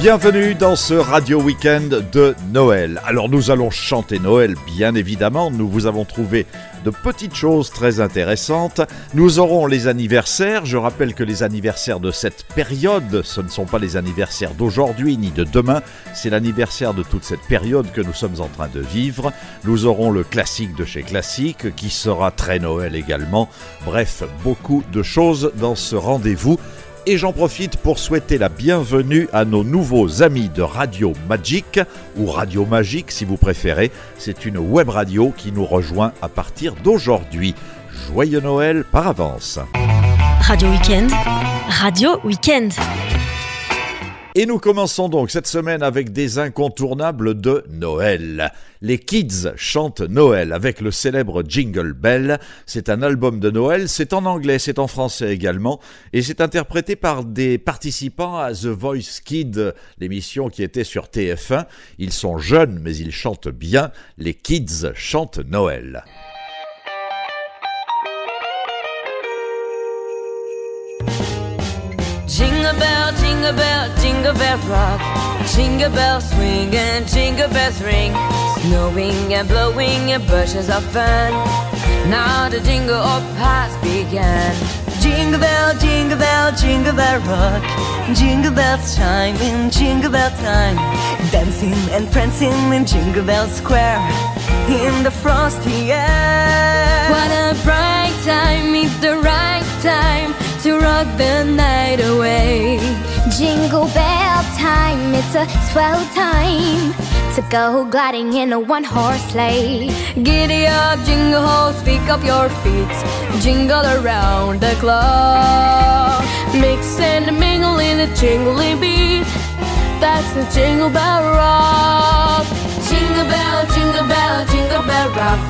Bienvenue dans ce radio week-end de Noël. Alors nous allons chanter Noël bien évidemment, nous vous avons trouvé de petites choses très intéressantes. Nous aurons les anniversaires, je rappelle que les anniversaires de cette période, ce ne sont pas les anniversaires d'aujourd'hui ni de demain, c'est l'anniversaire de toute cette période que nous sommes en train de vivre. Nous aurons le classique de chez Classique qui sera très Noël également. Bref, beaucoup de choses dans ce rendez-vous et j'en profite pour souhaiter la bienvenue à nos nouveaux amis de Radio Magic, ou Radio Magique si vous préférez. C'est une web radio qui nous rejoint à partir d'aujourd'hui. Joyeux Noël par avance. Radio Weekend, Radio Weekend. Et nous commençons donc cette semaine avec des incontournables de Noël. Les Kids chantent Noël avec le célèbre Jingle Bell. C'est un album de Noël, c'est en anglais, c'est en français également, et c'est interprété par des participants à The Voice Kids, l'émission qui était sur TF1. Ils sont jeunes, mais ils chantent bien. Les Kids chantent Noël. Jingle bell rock. Jingle bells swing and jingle bells ring. Snowing and blowing and bushes of fun. Now the jingle up has begun. Jingle bell, jingle bell, jingle bell rock. Jingle bells chime in jingle bell time. Dancing and prancing in Jingle Bell Square. In the frosty air. What a bright time, it's the right time to rock the night away. Jingle bell time, it's a swell time to go gliding in a one horse sleigh. Giddy up, jingle horse, pick up your feet, jingle around the clock. Mix and mingle in a jingling beat. That's the jingle bell rock. Jingle bell, jingle bell, jingle bell rock.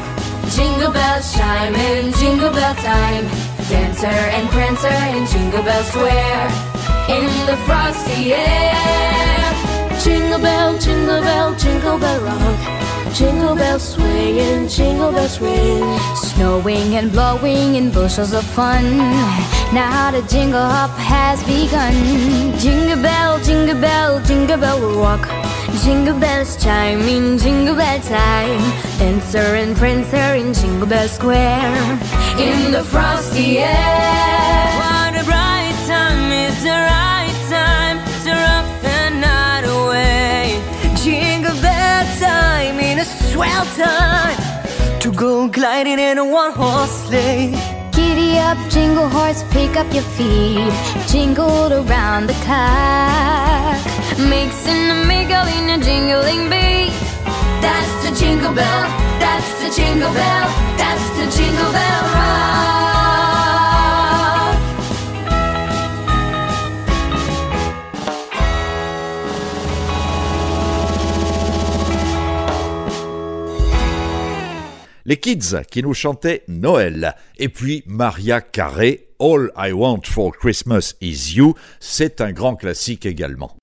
Jingle bells chime in jingle bell time. Dancer and prancer in Jingle Bell Square in the frosty air. Jingle bell, jingle bell, jingle bell rock. Jingle bells swing and jingle bells ring. Snowing and blowing in bushels of fun. Now the jingle hop has begun. Jingle bell, jingle bell, jingle bell rock. Jingle bells chime in jingle bell time. Dancer and prancer in Jingle Bell Square in the frosty air. Swell time to go gliding in a one horse sleigh. Giddy up, jingle horse, pick up your feet. Jingled around the clock. Mixing a mingle in a jingling beat. That's the jingle bell, that's the jingle bell, that's the jingle bell rock. Les Kids qui nous chantaient Noël. Et puis Maria Carré, All I Want for Christmas is You, c'est un grand classique également.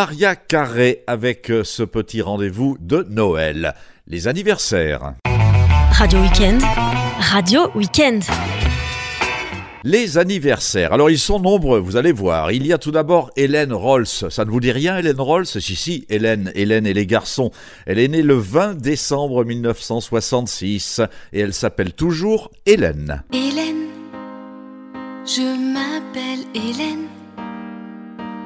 Maria Carré avec euh, ce petit rendez-vous de Noël. Les anniversaires. Radio Weekend, Radio Weekend. Les anniversaires. Alors ils sont nombreux, vous allez voir. Il y a tout d'abord Hélène Rolls. Ça ne vous dit rien, Hélène Rolls? Si, si, Hélène, Hélène et les garçons. Elle est née le 20 décembre 1966 et elle s'appelle toujours Hélène. Hélène, je m'appelle Hélène.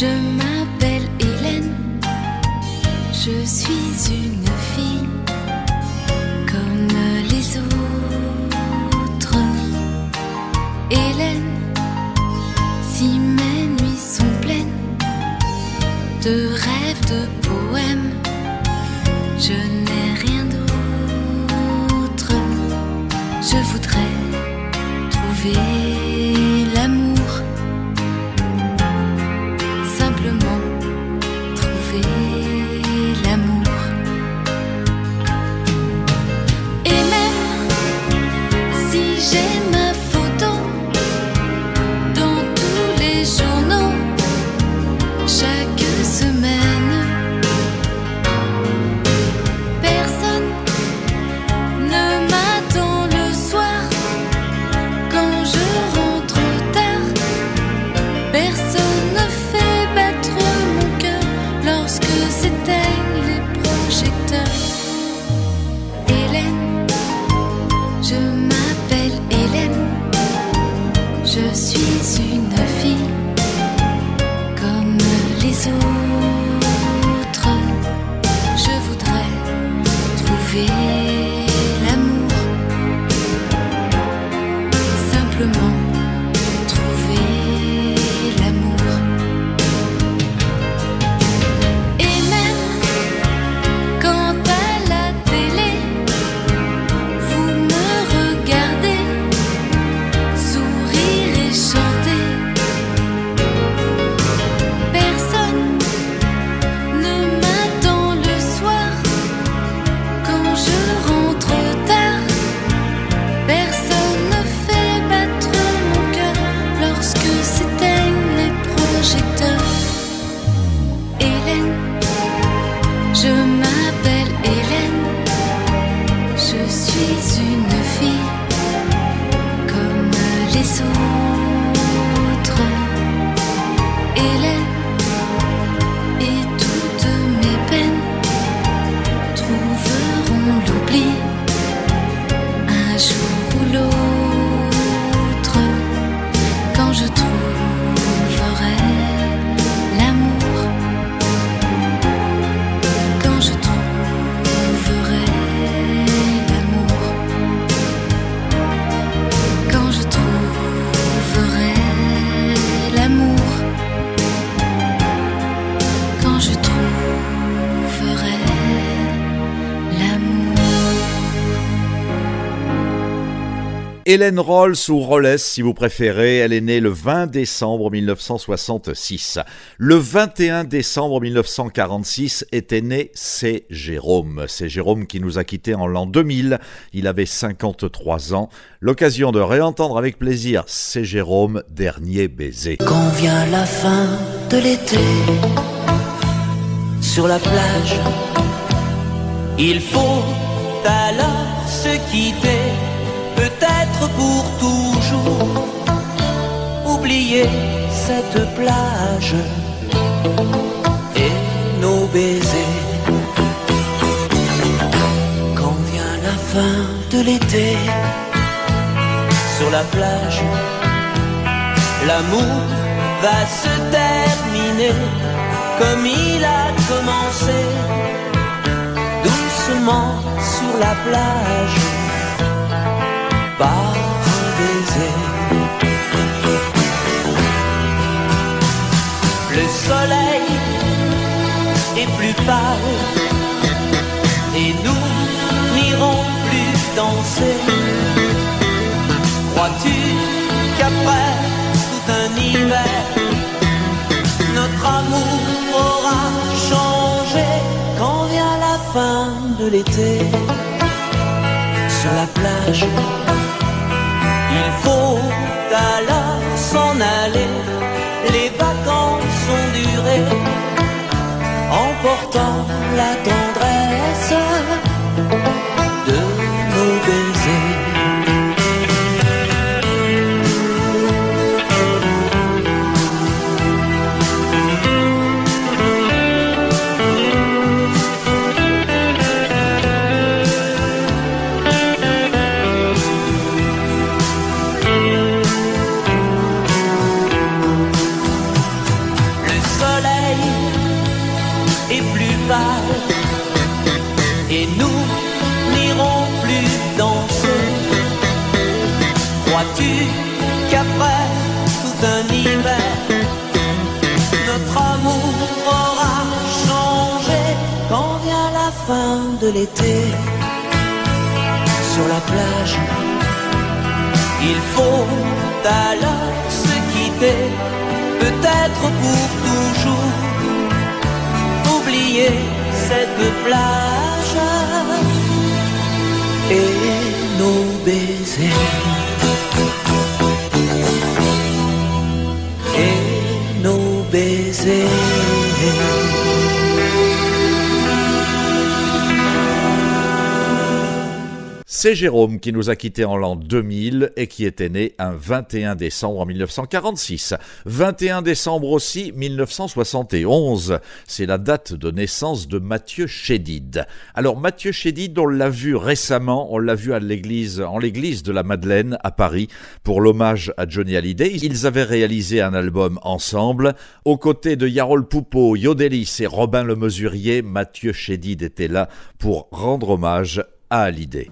je m'appelle Hélène. Je suis une fille comme les autres. Hélène, si mes nuits sont pleines de rêves, de Hélène Rolls ou Rolles si vous préférez, elle est née le 20 décembre 1966. Le 21 décembre 1946 était né C. Jérôme. C'est Jérôme qui nous a quittés en l'an 2000. Il avait 53 ans. L'occasion de réentendre avec plaisir C. Jérôme, dernier baiser. Quand vient la fin de l'été, sur la plage, il faut alors se quitter, cette plage et nos baisers. Quand vient la fin de l'été, sur la plage, L'amour va se terminer comme il a commencé, doucement sur la plage, par soleil est plus pâle et nous n'irons plus danser. Crois-tu qu'après tout un hiver, notre amour aura changé quand vient la fin de l'été? Sur la plage? Il faut alors emportant la tendresse l'été sur la plage? Il faut alors se quitter, peut-être pour toujours. Oublier cette plage et nos baisers. Et nos baisers. C'est Jérôme qui nous a quittés en l'an 2000 et qui était né un 21 décembre en 1946. 21 décembre aussi 1971. C'est la date de naissance de Mathieu Chédid. Alors Mathieu Chédid, on l'a vu récemment, on l'a vu à l'église, en l'église de la Madeleine à Paris pour l'hommage à Johnny Hallyday. Ils avaient réalisé un album ensemble. Aux côtés de Yarol Poupeau, Yodelis et Robin le Mesurier, Mathieu Chédid était là pour rendre hommage à Hallyday.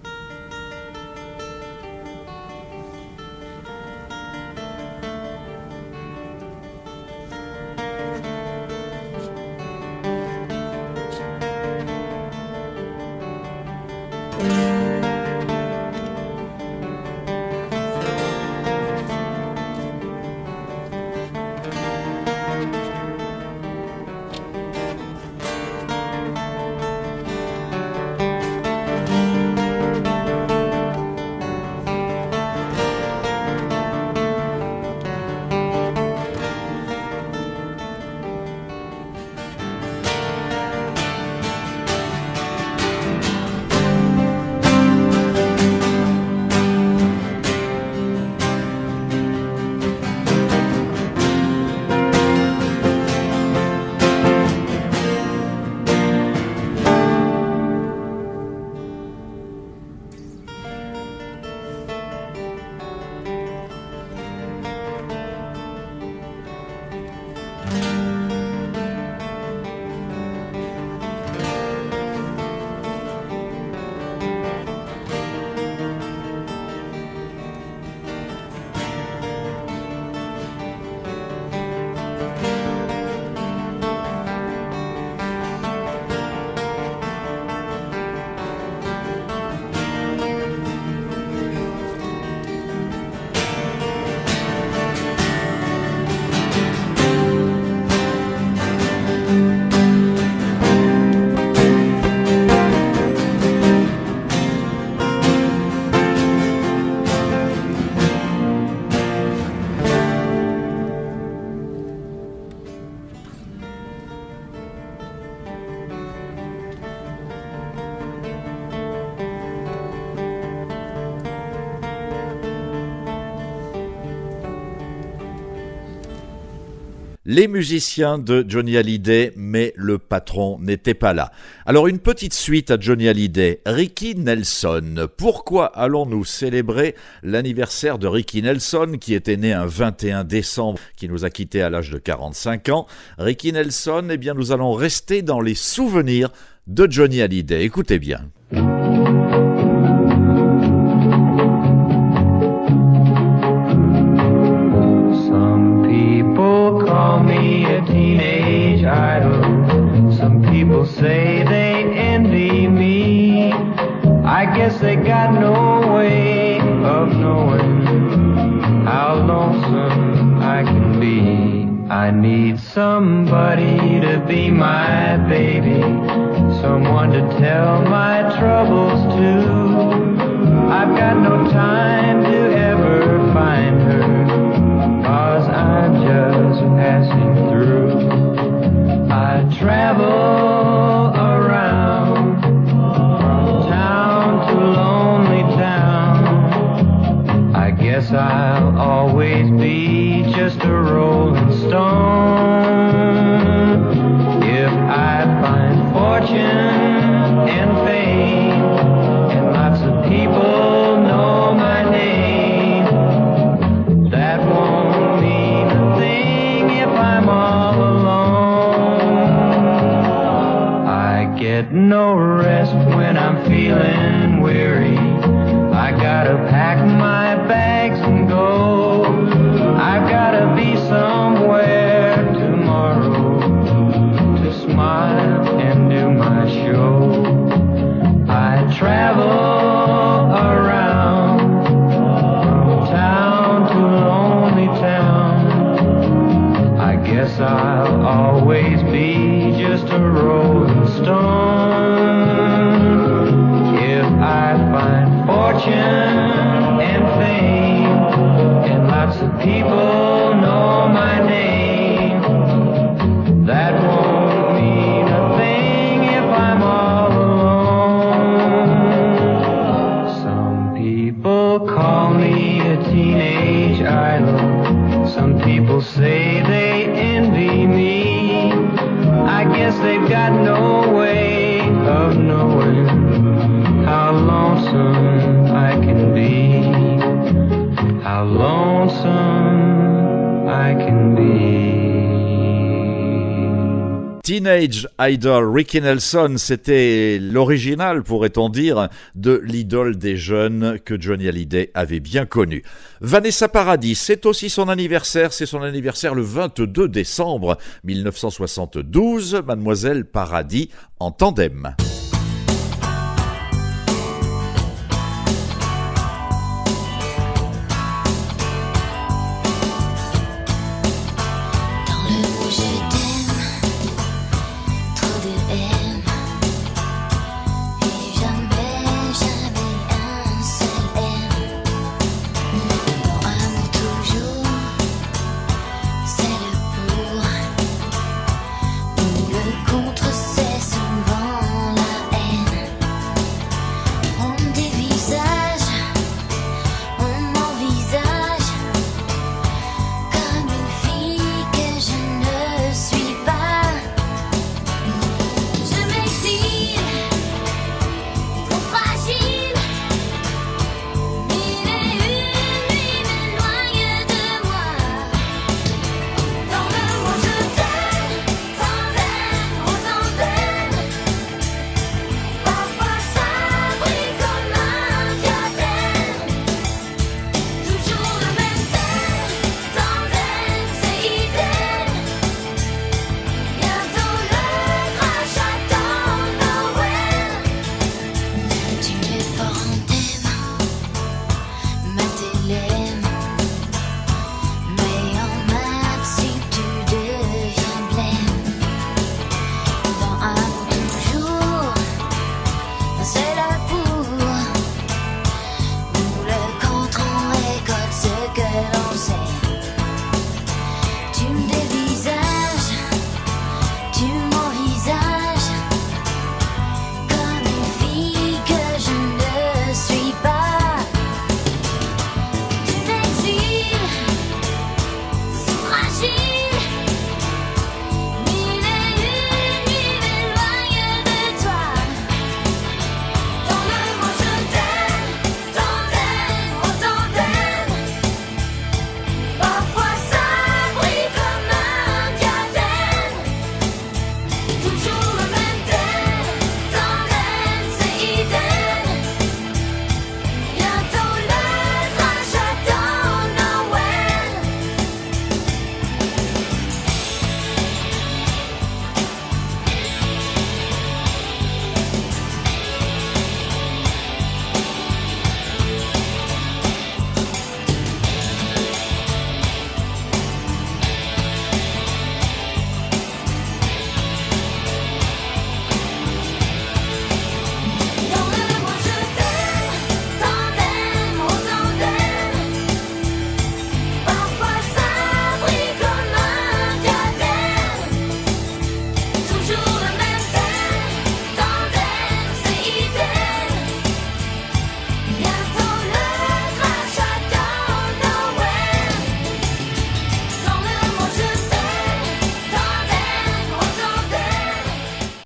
Les musiciens de Johnny Hallyday, mais le patron n'était pas là. Alors une petite suite à Johnny Hallyday, Ricky Nelson. Pourquoi allons-nous célébrer l'anniversaire de Ricky Nelson, qui était né un 21 décembre, qui nous a quittés à l'âge de 45 ans? Ricky Nelson, eh bien nous allons rester dans les souvenirs de Johnny Hallyday. Écoutez bien. my Idol, Ricky Nelson, c'était l'original, pourrait-on dire, de l'idole des jeunes que Johnny Hallyday avait bien connu. Vanessa Paradis, c'est aussi son anniversaire, c'est son anniversaire le 22 décembre 1972, Mademoiselle Paradis en tandem.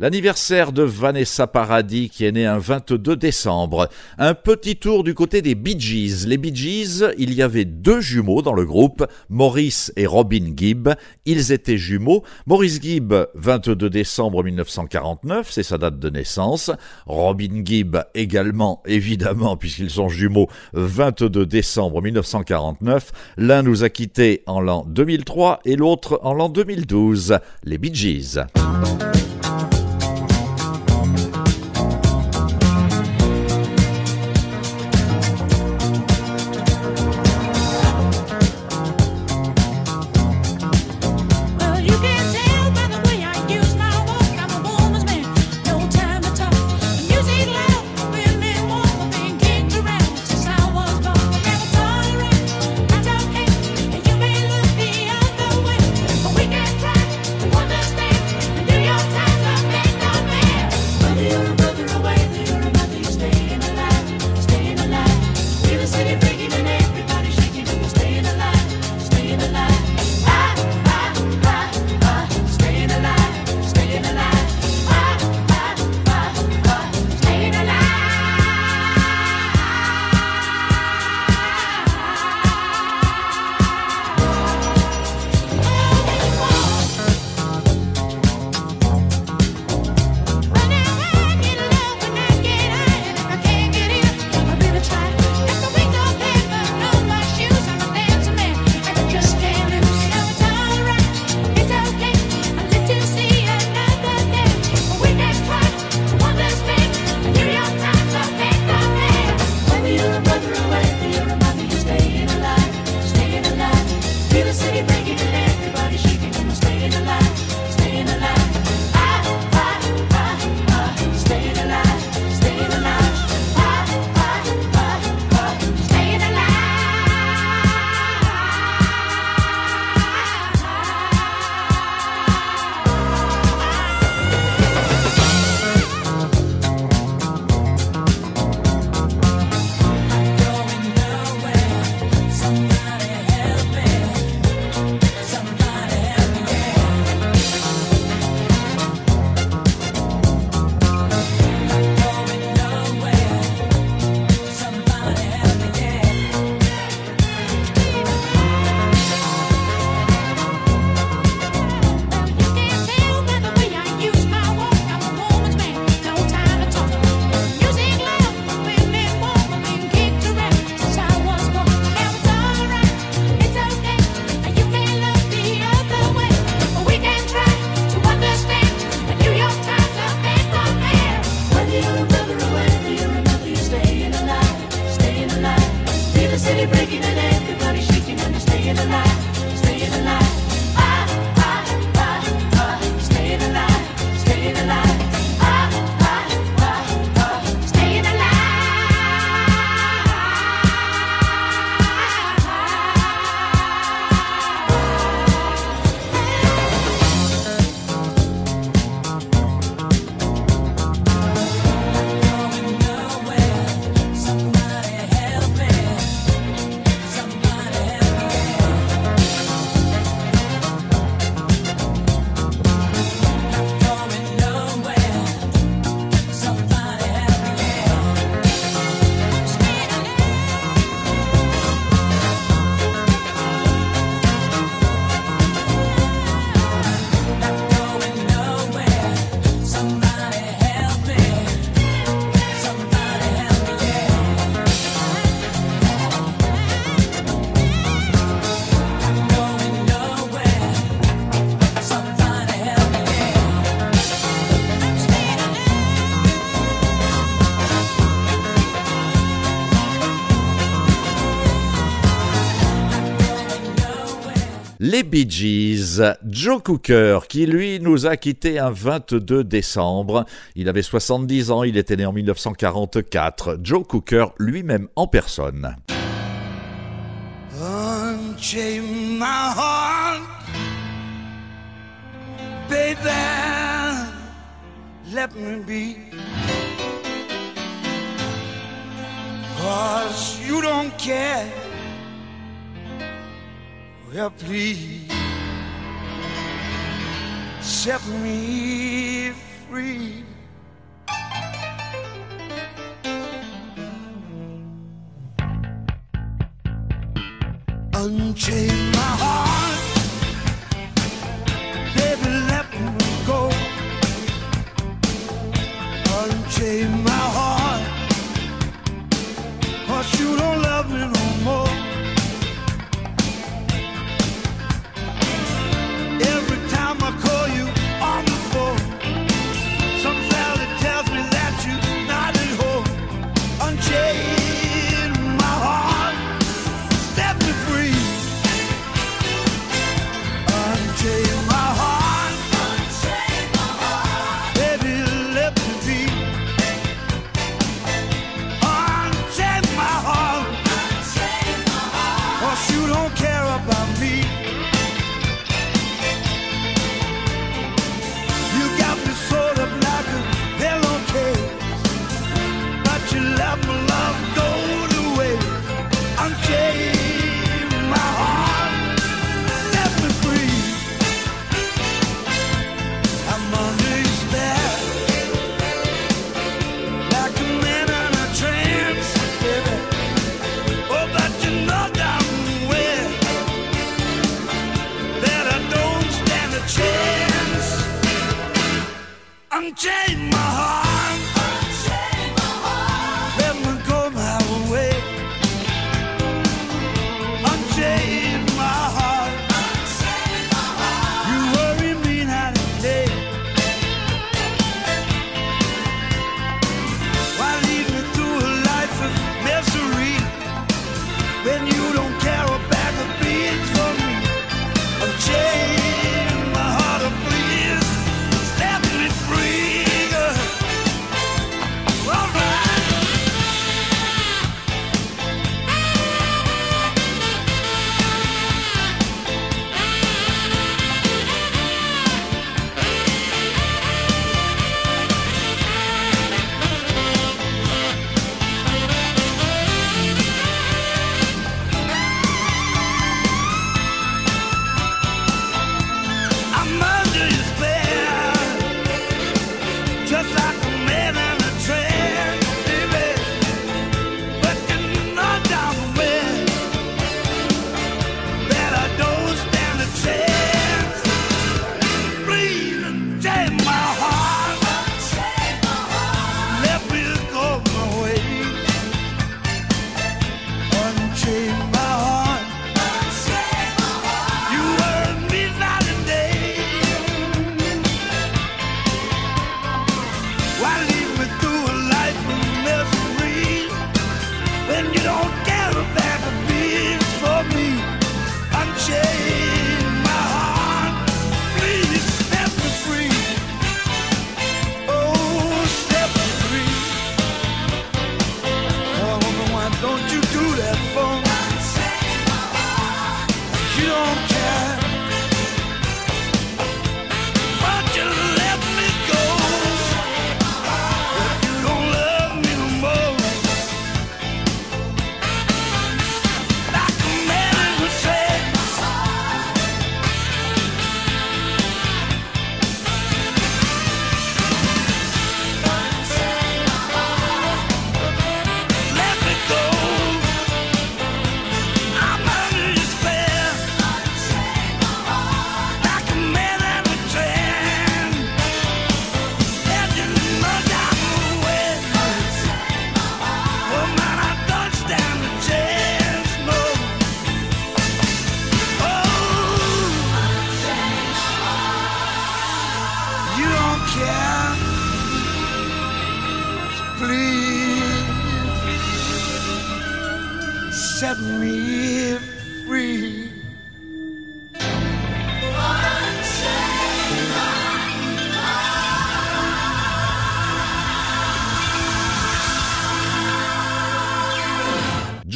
L'anniversaire de Vanessa Paradis qui est née un 22 décembre. Un petit tour du côté des Bee Gees. Les Bee Gees, il y avait deux jumeaux dans le groupe, Maurice et Robin Gibb. Ils étaient jumeaux. Maurice Gibb, 22 décembre 1949, c'est sa date de naissance. Robin Gibb également, évidemment, puisqu'ils sont jumeaux, 22 décembre 1949. L'un nous a quittés en l'an 2003 et l'autre en l'an 2012. Les Bee Gees. Les Bee Gees, Joe Cooker, qui lui nous a quittés un 22 décembre. Il avait 70 ans, il était né en 1944. Joe Cooker lui-même en personne. Baby. Well, please set me free. Unchain my heart, baby, let me go. Unchain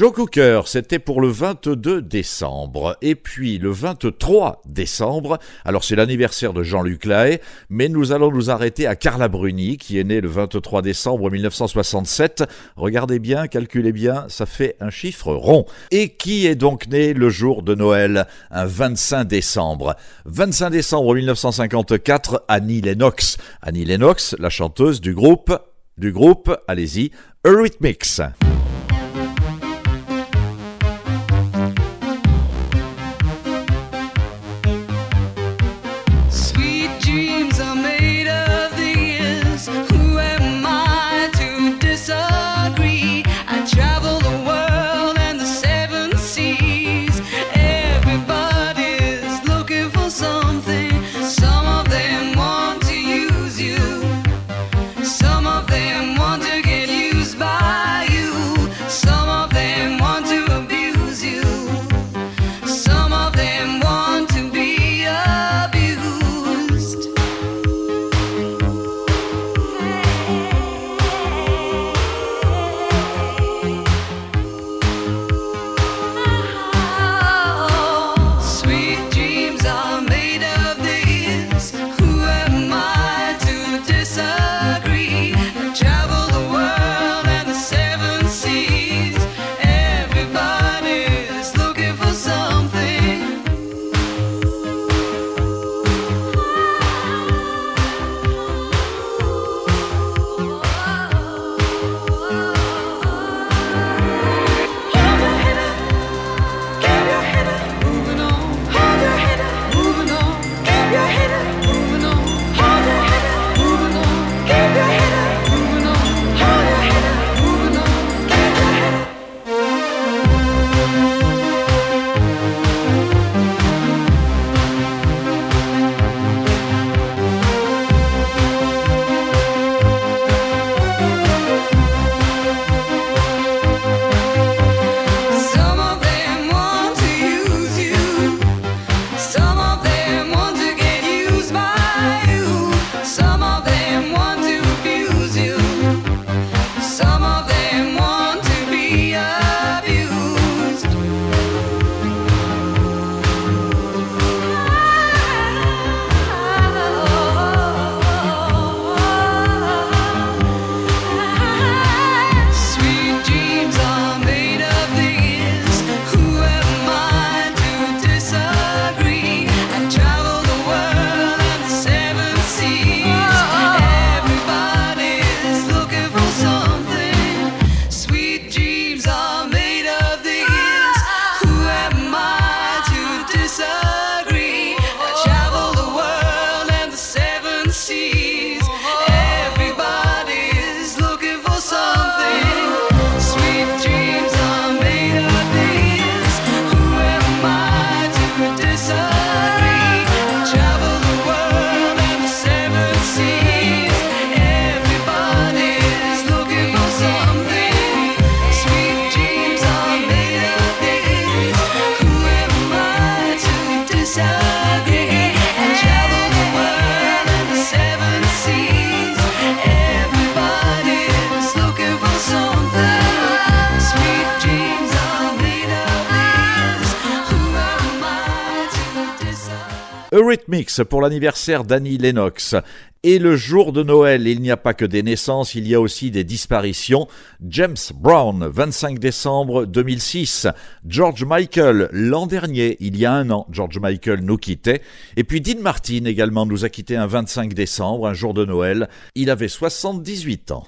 Joe Cooker, c'était pour le 22 décembre. Et puis le 23 décembre, alors c'est l'anniversaire de Jean-Luc Lahaye, mais nous allons nous arrêter à Carla Bruni, qui est née le 23 décembre 1967. Regardez bien, calculez bien, ça fait un chiffre rond. Et qui est donc né le jour de Noël, un 25 décembre 25 décembre 1954, Annie Lennox. Annie Lennox, la chanteuse du groupe, du groupe, allez-y, Eurythmics. Eurythmics pour l'anniversaire d'Annie Lennox. Et le jour de Noël, il n'y a pas que des naissances, il y a aussi des disparitions. James Brown, 25 décembre 2006. George Michael, l'an dernier, il y a un an, George Michael nous quittait. Et puis Dean Martin également nous a quitté un 25 décembre, un jour de Noël. Il avait 78 ans.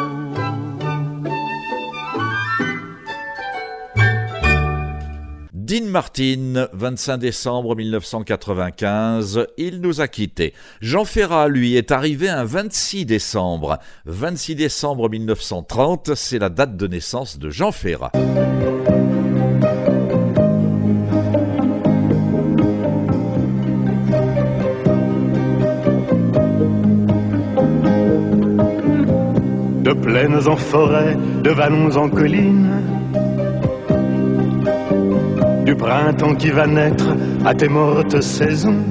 Dean Martin, 25 décembre 1995, il nous a quittés. Jean Ferrat, lui, est arrivé un 26 décembre. 26 décembre 1930, c'est la date de naissance de Jean Ferrat. De plaines en forêt, de vallons en collines, du printemps qui va naître à tes mortes saisons.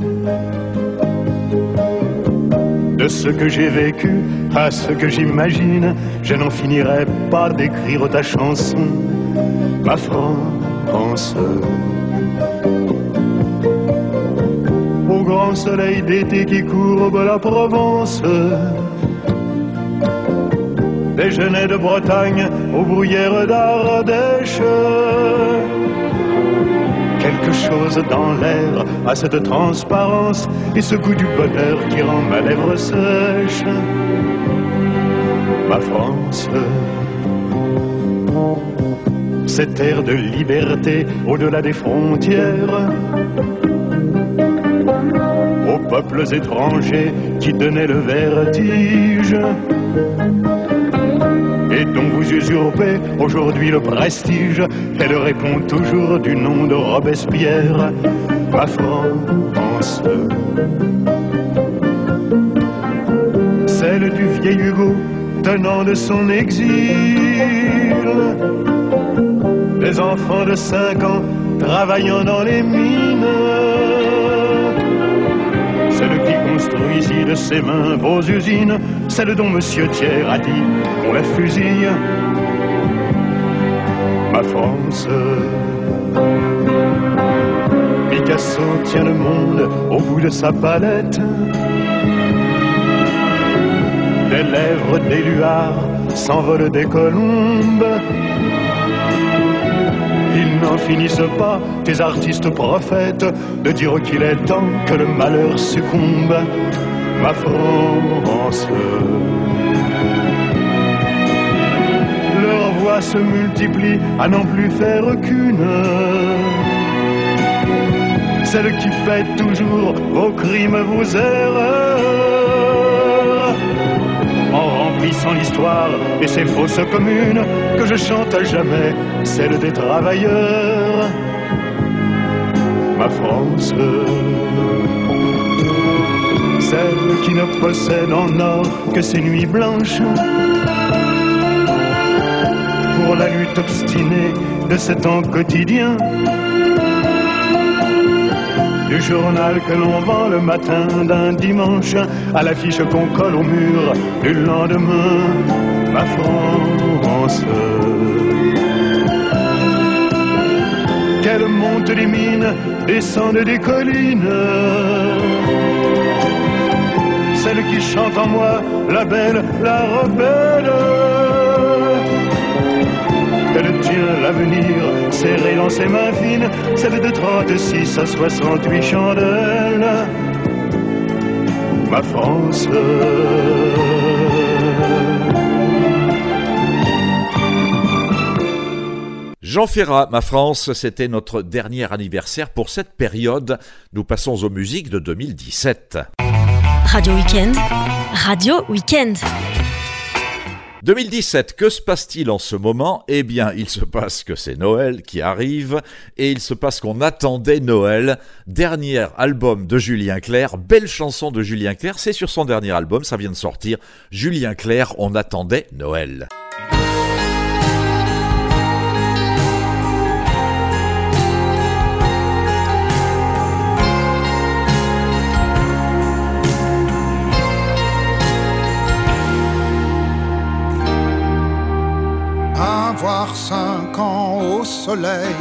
De ce que j'ai vécu à ce que j'imagine, je n'en finirai pas d'écrire ta chanson, ma France. Au grand soleil d'été qui courbe la Provence, genêts de Bretagne aux bruyères d'Ardèche. Quelque chose dans l'air a cette transparence et ce goût du bonheur qui rend ma lèvre sèche. Ma France, cette air de liberté au-delà des frontières, aux peuples étrangers qui donnaient le vertige et dont vous usurpez aujourd'hui le prestige. Elle répond toujours du nom de Robespierre, ma France. Celle du vieil Hugo tenant de son exil. Les enfants de cinq ans travaillant dans les mines celle qui construit ici de ses mains vos usines, celle dont Monsieur Thiers a dit on la fusille, ma France. Picasso tient le monde au bout de sa palette, des lèvres d'éluard s'envolent des colombes. Ils n'en finissent pas, tes artistes prophètes, de dire qu'il est temps que le malheur succombe. Ma France. Leurs voix se multiplient à n'en plus faire qu'une. Celle qui fait toujours vos crimes, vos erreurs en remplissant l'histoire et ses fausses communes que je chante à jamais, celle des travailleurs, ma France. Celle qui ne possède en or que ses nuits blanches pour la lutte obstinée de ce temps quotidien du journal que l'on vend le matin d'un dimanche à l'affiche qu'on colle au mur du lendemain, ma France. Qu'elle monte des mines, descende des collines. Qui chante en moi, la belle, la rebelle. Elle tient l'avenir serré dans ses mains fines, celle de 36 à 68 chandelles. Ma France. Jean Ferrat, ma France, c'était notre dernier anniversaire pour cette période. Nous passons aux musiques de 2017. Radio Weekend. Radio Weekend. 2017, que se passe-t-il en ce moment? Eh bien, il se passe que c'est Noël qui arrive et il se passe qu'on attendait Noël. Dernier album de Julien Clerc, belle chanson de Julien Clerc, c'est sur son dernier album, ça vient de sortir. Julien Clerc, on attendait Noël. Avoir cinq ans au soleil,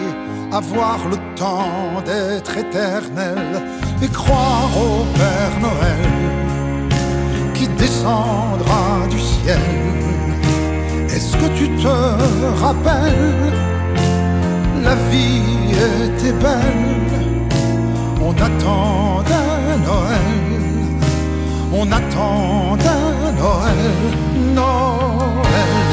avoir le temps d'être éternel et croire au Père Noël qui descendra du ciel. Est-ce que tu te rappelles? La vie était belle, on attendait Noël, on attendait Noël, Noël.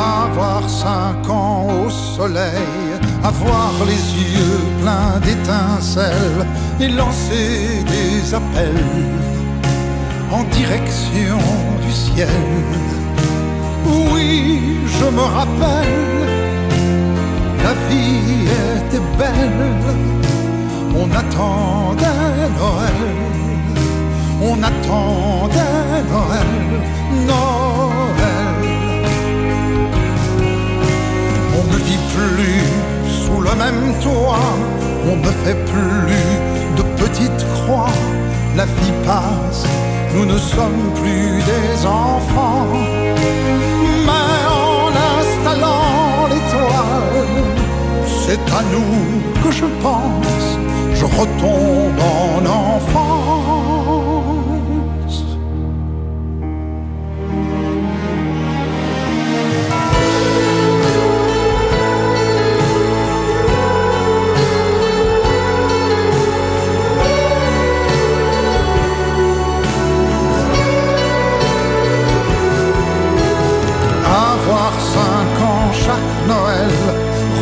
Avoir cinq ans au soleil, avoir les yeux pleins d'étincelles et lancer des appels en direction du ciel. Oui, je me rappelle, la vie était belle, on attendait Noël, on attendait Noël, Noël. On ne vit plus sous le même toit, on ne fait plus de petites croix. La vie passe, nous ne sommes plus des enfants. Mais en installant l'étoile, c'est à nous que je pense, je retombe en enfance.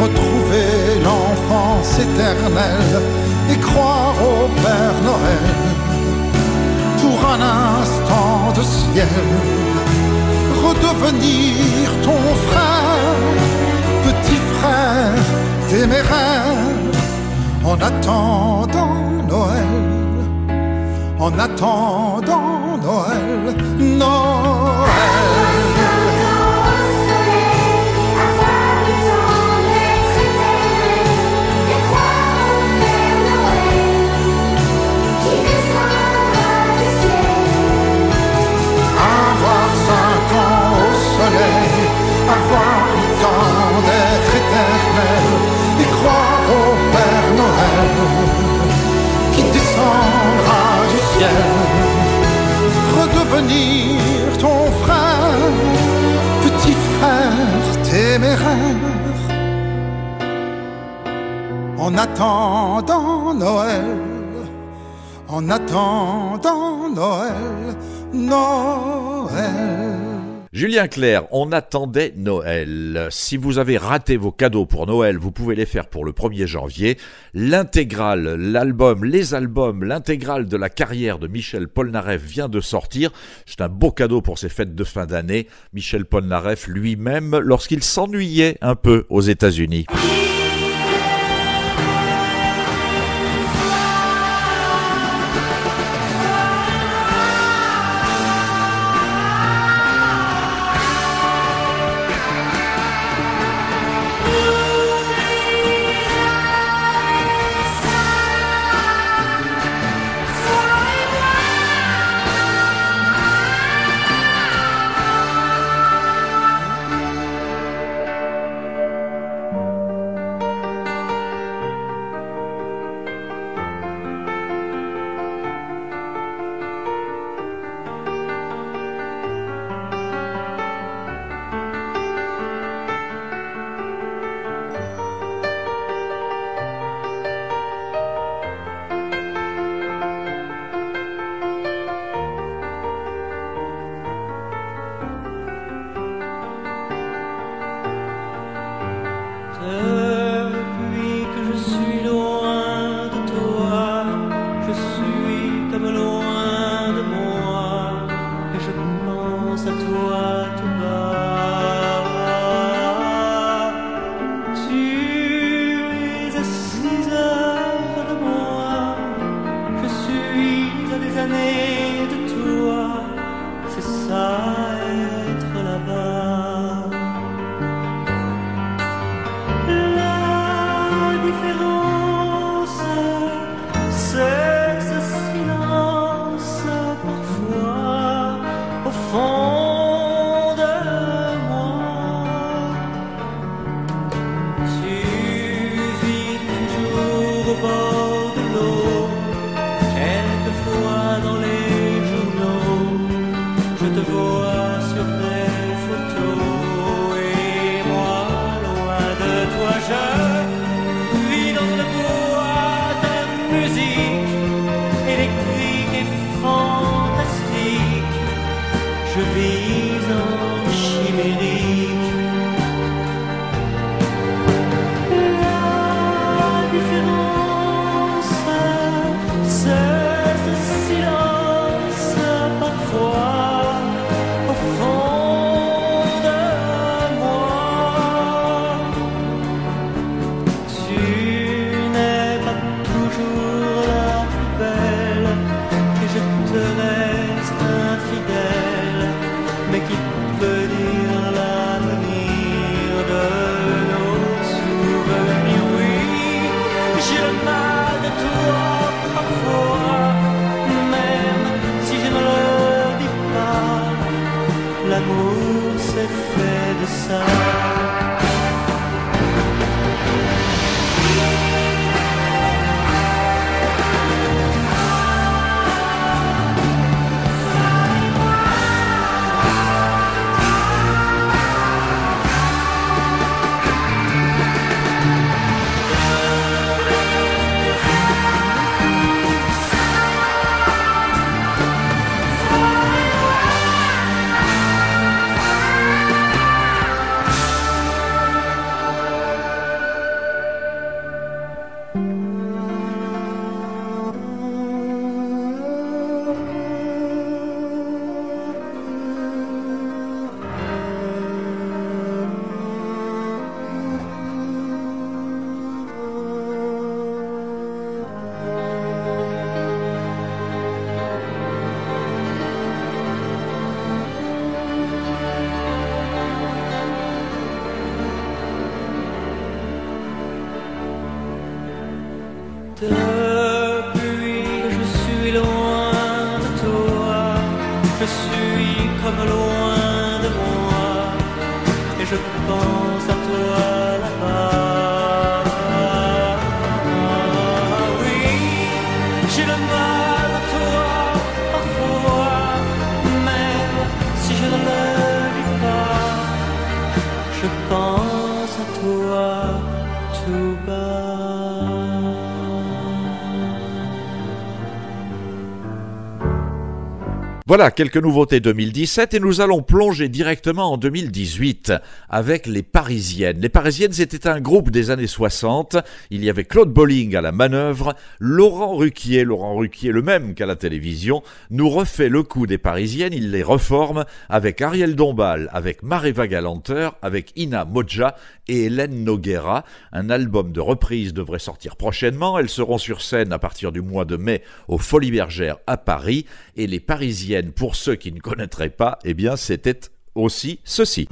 Retrouver l'enfance éternelle et croire au Père Noël pour un instant de ciel. Redevenir ton frère, petit frère téméraire, en attendant Noël, en attendant Noël, Noël. Et croire au Père Noël qui descendra du ciel. Redevenir ton frère, petit frère téméraire. En attendant Noël, en attendant Noël, Noël. Julien Clerc, on attendait Noël. Si vous avez raté vos cadeaux pour Noël, vous pouvez les faire pour le 1er janvier. L'intégrale, l'album, les albums, l'intégrale de la carrière de Michel Polnareff vient de sortir. C'est un beau cadeau pour ces fêtes de fin d'année. Michel Polnareff lui-même, lorsqu'il s'ennuyait un peu aux États-Unis. Comme loin de moi, et je pense à toi là-bas. Voilà quelques nouveautés 2017 et nous allons plonger directement en 2018 avec les Parisiennes. Les Parisiennes c'était un groupe des années 60. Il y avait Claude Bolling à la manœuvre, Laurent Ruquier, Laurent Ruquier le même qu'à la télévision, nous refait le coup des Parisiennes, il les reforme avec Ariel Dombal, avec Mareva Galanteur, avec Ina Modja et Hélène Noguera. Un album de reprise devrait sortir prochainement. Elles seront sur scène à partir du mois de mai au Folies Bergères à Paris et les Parisiennes pour ceux qui ne connaîtraient pas, eh bien c'était aussi ceci.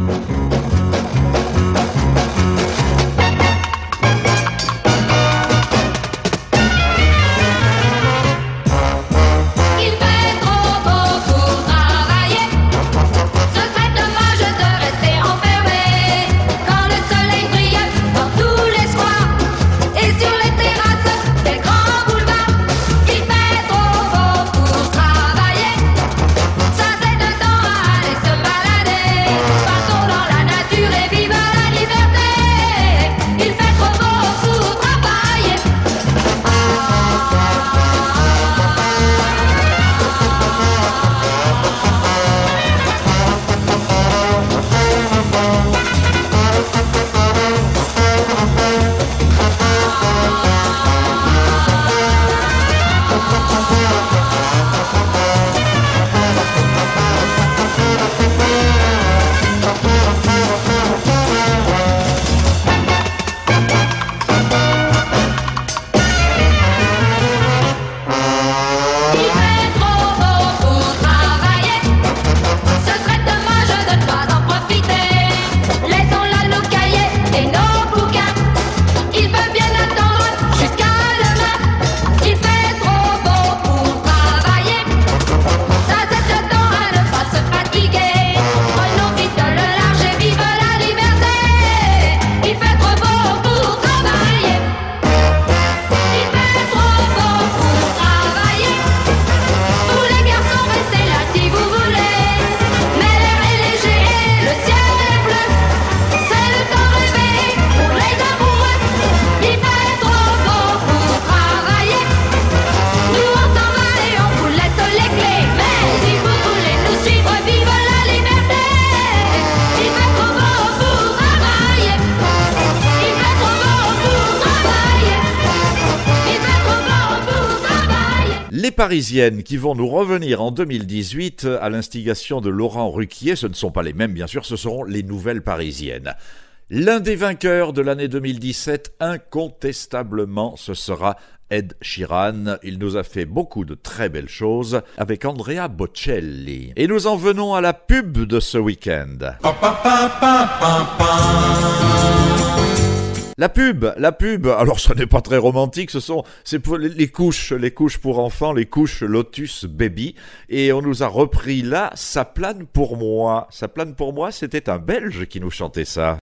Parisiennes qui vont nous revenir en 2018 à l'instigation de Laurent Ruquier, ce ne sont pas les mêmes bien sûr, ce seront les nouvelles Parisiennes. L'un des vainqueurs de l'année 2017, incontestablement, ce sera Ed Sheeran. Il nous a fait beaucoup de très belles choses avec Andrea Bocelli. Et nous en venons à la pub de ce week-end. La pub, la pub. Alors, ce n'est pas très romantique. Ce sont, c'est pour les, les couches, les couches pour enfants, les couches Lotus Baby. Et on nous a repris là, ça plane pour moi. Ça plane pour moi. C'était un Belge qui nous chantait ça.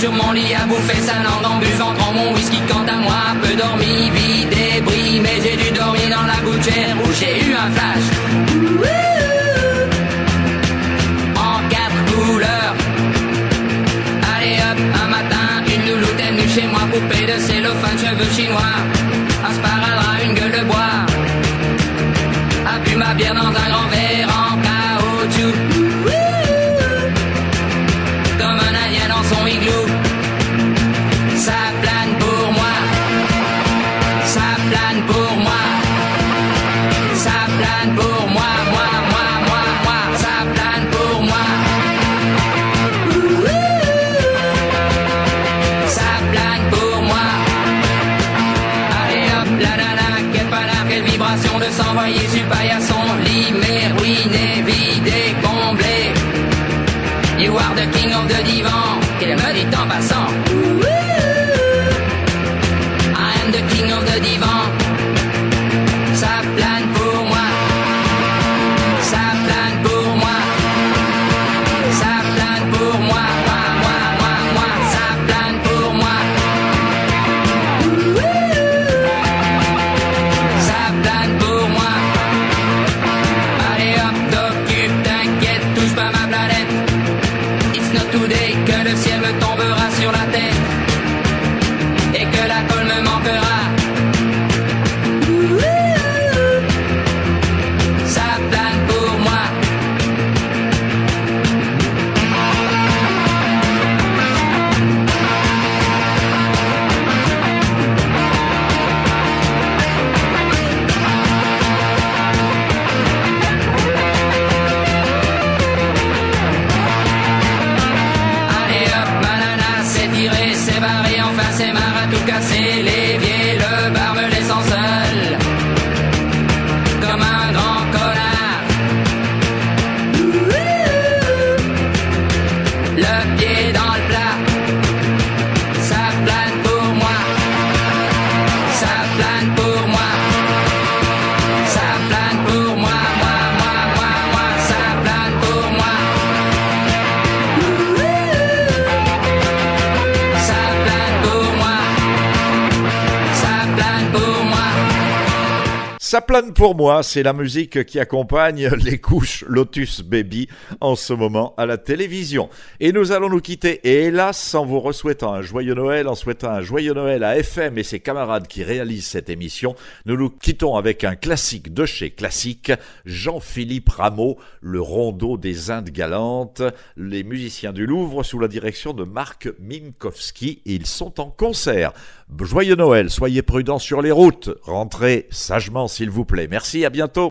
Sur mon lit à bouffer sa langue en buvant grand mon whisky quant à moi, peu dormi, vie débris, mais j'ai dû dormir dans la gouttière où j'ai eu un flash. En quatre couleurs. Allez hop, un matin, une louloute est venue chez moi, poupée de cellophane, cheveux chinois, pour moi, c'est la musique qui accompagne les couches Lotus Baby en ce moment à la télévision. Et nous allons nous quitter, et hélas, en vous re-souhaitant un joyeux Noël, en souhaitant un joyeux Noël à FM et ses camarades qui réalisent cette émission, nous nous quittons avec un classique de chez Classique, Jean-Philippe Rameau, le rondeau des Indes galantes, les musiciens du Louvre sous la direction de Marc Minkowski, ils sont en concert. Joyeux Noël, soyez prudents sur les routes, rentrez sagement s'il vous plaît. Merci, à bientôt.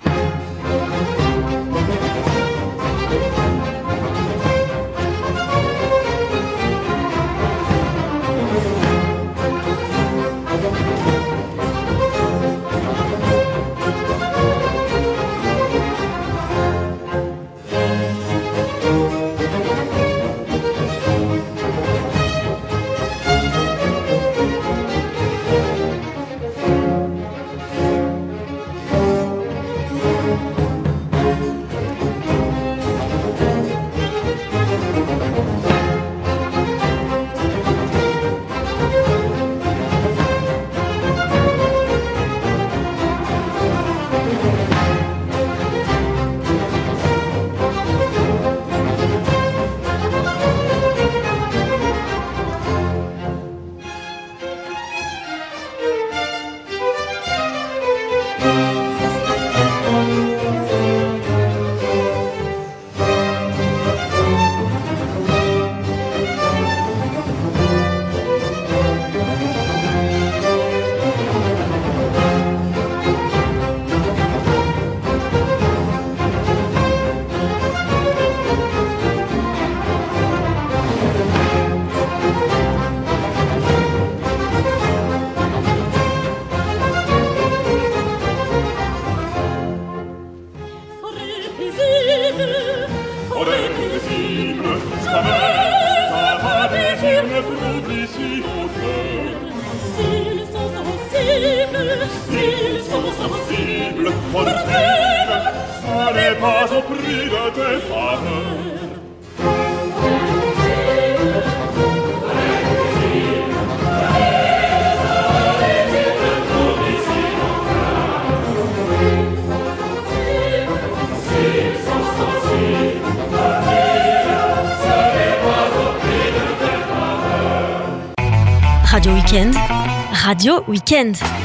Radio Weekend.